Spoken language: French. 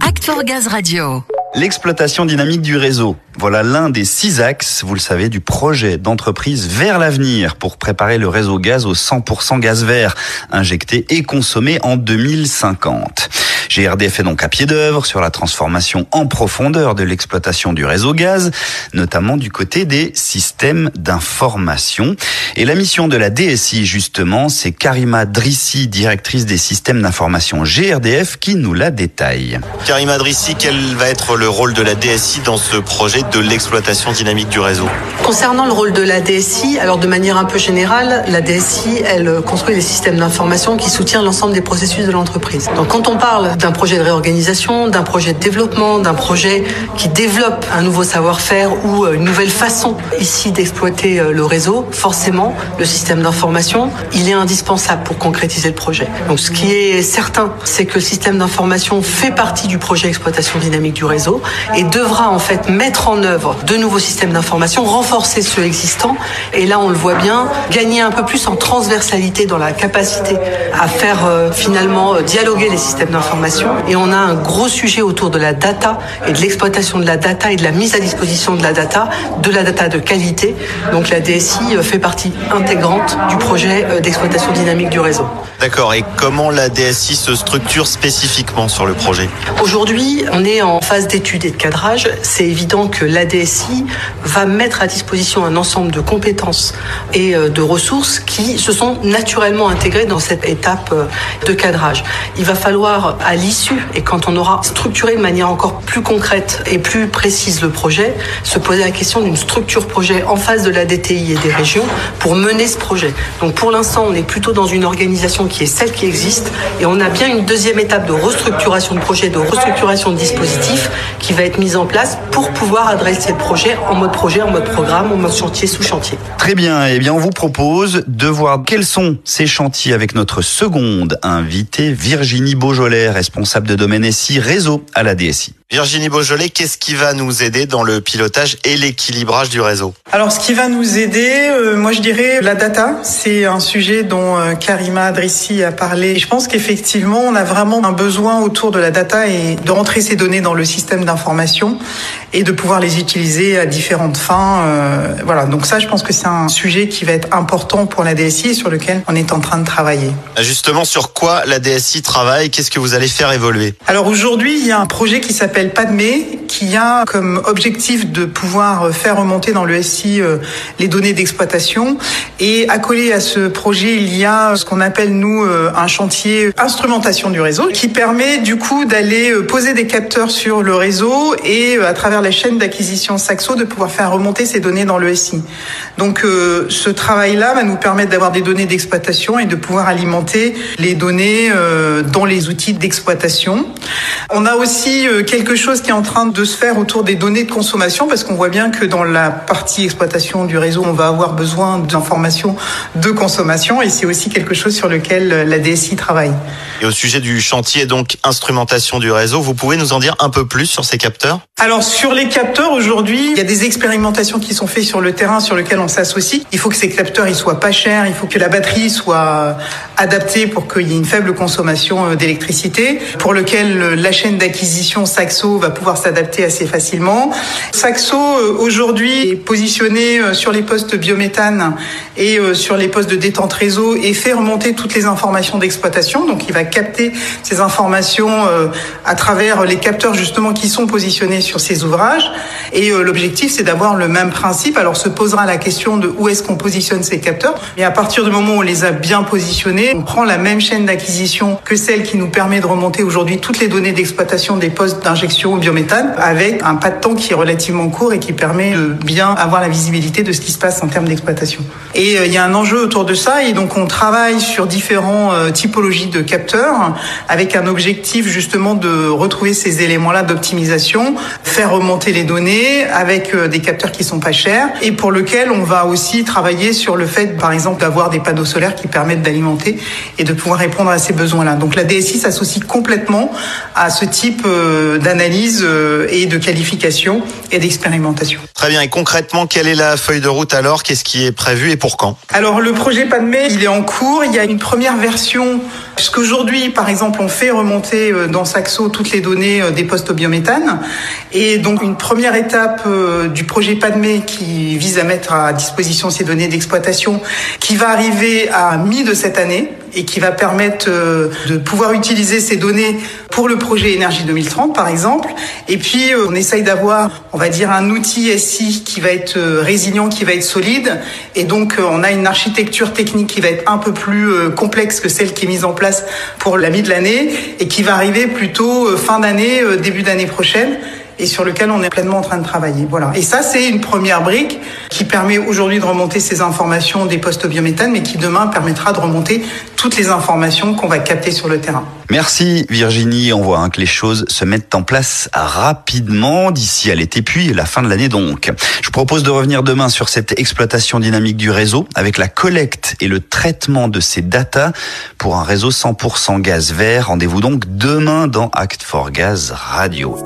Act Gaz Radio. L'exploitation dynamique du réseau. Voilà l'un des six axes, vous le savez, du projet d'entreprise vers l'avenir pour préparer le réseau gaz au 100% gaz vert, injecté et consommé en 2050. GRDF est donc à pied d'œuvre sur la transformation en profondeur de l'exploitation du réseau gaz, notamment du côté des systèmes d'information. Et la mission de la DSI, justement, c'est Karima Drissi, directrice des systèmes d'information GRDF, qui nous la détaille. Karima Drissi, quel va être le rôle de la DSI dans ce projet de l'exploitation dynamique du réseau? Concernant le rôle de la DSI, alors de manière un peu générale, la DSI, elle construit des systèmes d'information qui soutiennent l'ensemble des processus de l'entreprise. Donc quand on parle d'un projet de réorganisation, d'un projet de développement, d'un projet qui développe un nouveau savoir-faire ou euh, une nouvelle façon ici d'exploiter euh, le réseau, forcément, le système d'information, il est indispensable pour concrétiser le projet. Donc ce qui est certain, c'est que le système d'information fait partie du projet exploitation dynamique du réseau et devra en fait mettre en œuvre de nouveaux systèmes d'information, renforcer ceux existants et là on le voit bien, gagner un peu plus en transversalité dans la capacité à faire euh, finalement dialoguer les systèmes d'information et on a un gros sujet autour de la data et de l'exploitation de la data et de la mise à disposition de la data, de la data de qualité. Donc la DSI euh, fait partie intégrante du projet euh, d'exploitation dynamique du réseau. D'accord. Et comment la DSI se structure spécifiquement sur le projet? Aujourd'hui, on est en phase d'étude et de cadrage. C'est évident que la DSI va mettre à disposition un ensemble de compétences et euh, de ressources qui se sont naturellement intégrées dans cette étape de cadrage. Il va falloir l'issue et quand on aura structuré de manière encore plus concrète et plus précise le projet, se poser la question d'une structure projet en face de la DTI et des régions pour mener ce projet. Donc pour l'instant, on est plutôt dans une organisation qui est celle qui existe et on a bien une deuxième étape de restructuration de projet, de restructuration de dispositifs qui va être mise en place pour pouvoir adresser le projet en mode projet, en mode programme, en mode chantier sous chantier. Très bien. Eh bien, on vous propose de voir quels sont ces chantiers avec notre seconde invitée, Virginie Beaujolais, responsable de domaine SI réseau à la DSI. Virginie Beaujolais, qu'est-ce qui va nous aider dans le pilotage et l'équilibrage du réseau? Alors, ce qui va nous aider, euh, moi je dirais la data. C'est un sujet dont euh, Karima Adrissi a parlé. Et je pense qu'effectivement, on a vraiment un besoin autour de la data et de rentrer ces données dans le système d'information et de pouvoir les utiliser à différentes fins. Euh, voilà, donc ça, je pense que c'est un sujet qui va être important pour la DSI et sur lequel on est en train de travailler. Justement, sur quoi la DSI travaille? Qu'est-ce que vous allez faire Alors aujourd'hui, il y a un projet qui s'appelle Padmé, qui a comme objectif de pouvoir faire remonter dans le SI euh, les données d'exploitation. Et accolé à ce projet, il y a ce qu'on appelle nous euh, un chantier instrumentation du réseau, qui permet du coup d'aller euh, poser des capteurs sur le réseau et à travers la chaîne d'acquisition Saxo de pouvoir faire remonter ces données dans le SI. Donc ce travail-là va nous permettre d'avoir des données d'exploitation et de pouvoir alimenter les données dans les outils d'exploitation. On a aussi quelques quelque chose qui est en train de se faire autour des données de consommation parce qu'on voit bien que dans la partie exploitation du réseau, on va avoir besoin d'informations de consommation et c'est aussi quelque chose sur lequel la DSI travaille. Et au sujet du chantier donc instrumentation du réseau, vous pouvez nous en dire un peu plus sur ces capteurs? Alors sur les capteurs aujourd'hui, il y a des expérimentations qui sont faites sur le terrain sur lequel on s'associe. Il faut que ces capteurs ils soient pas chers, il faut que la batterie soit adaptée pour qu'il y ait une faible consommation euh, pour lequel euh, la chaîne d'acquisition Saxo va pouvoir s'adapter assez facilement. Saxo euh, aujourd'hui est positionné euh, sur les postes biométhane et sur les postes de détente réseau et fait remonter toutes les informations d'exploitation. Donc il va capter ces informations à travers les capteurs justement qui sont positionnés sur ces ouvrages. Et l'objectif c'est d'avoir le même principe. Alors se posera la question de où est-ce qu'on positionne ces capteurs. Mais à partir du moment où on les a bien positionnés, on prend la même chaîne d'acquisition que celle qui nous permet de remonter aujourd'hui toutes les données d'exploitation des postes d'injection au biométhane avec un pas de temps qui est relativement court et qui permet de bien avoir la visibilité de ce qui se passe en termes d'exploitation. Et euh, il y a un enjeu autour de ça et donc on travaille sur différents euh, typologies de capteurs avec un objectif justement de retrouver ces éléments-là d'optimisation, faire remonter les données avec euh, des capteurs qui sont pas chers et pour lequel on va aussi travailler sur le fait par exemple d'avoir des panneaux solaires qui permettent d'alimenter et de pouvoir répondre à ces besoins-là. Donc la DSI s'associe complètement à ce type d'analyse et de qualification et d'expérimentation. Très bien. Et concrètement, quelle est la feuille de route alors? Qu'est-ce qui est prévu et pour quand? Alors le projet PADME, il est en cours. Il y a une première version, puisqu'aujourd'hui, par exemple, on fait remonter dans Saxo toutes les données des postes au biométhane. Et donc une première étape du projet PADME qui vise à mettre à disposition ces données d'exploitation, qui va arriver à mi de cette année et qui va permettre euh, de pouvoir utiliser ces données pour le projet Énergie 2030, par exemple. Et puis, euh, on essaye d'avoir, on va dire, un outil SI qui va être euh, résilient, qui va être solide. Et donc, on a une architecture technique qui va être un peu plus complexe que celle qui est mise en place pour la mi de l'année et qui va arriver plutôt fin d'année, début d'année prochaine et sur lequel on est pleinement en train de travailler. Voilà. Et ça, c'est une première brique qui permet aujourd'hui de remonter ces informations des postes biométhane, mais qui demain permettra de remonter toutes les informations qu'on va capter sur le terrain. Merci Virginie. On voit hein, que les choses se mettent en place rapidement d'ici à l'été, puis la fin de l'année donc. Je vous propose de revenir demain sur cette exploitation dynamique du réseau avec la collecte et le traitement de ces datas pour un réseau 100% gaz vert. Rendez-vous donc demain dans Act for Gaz Radio.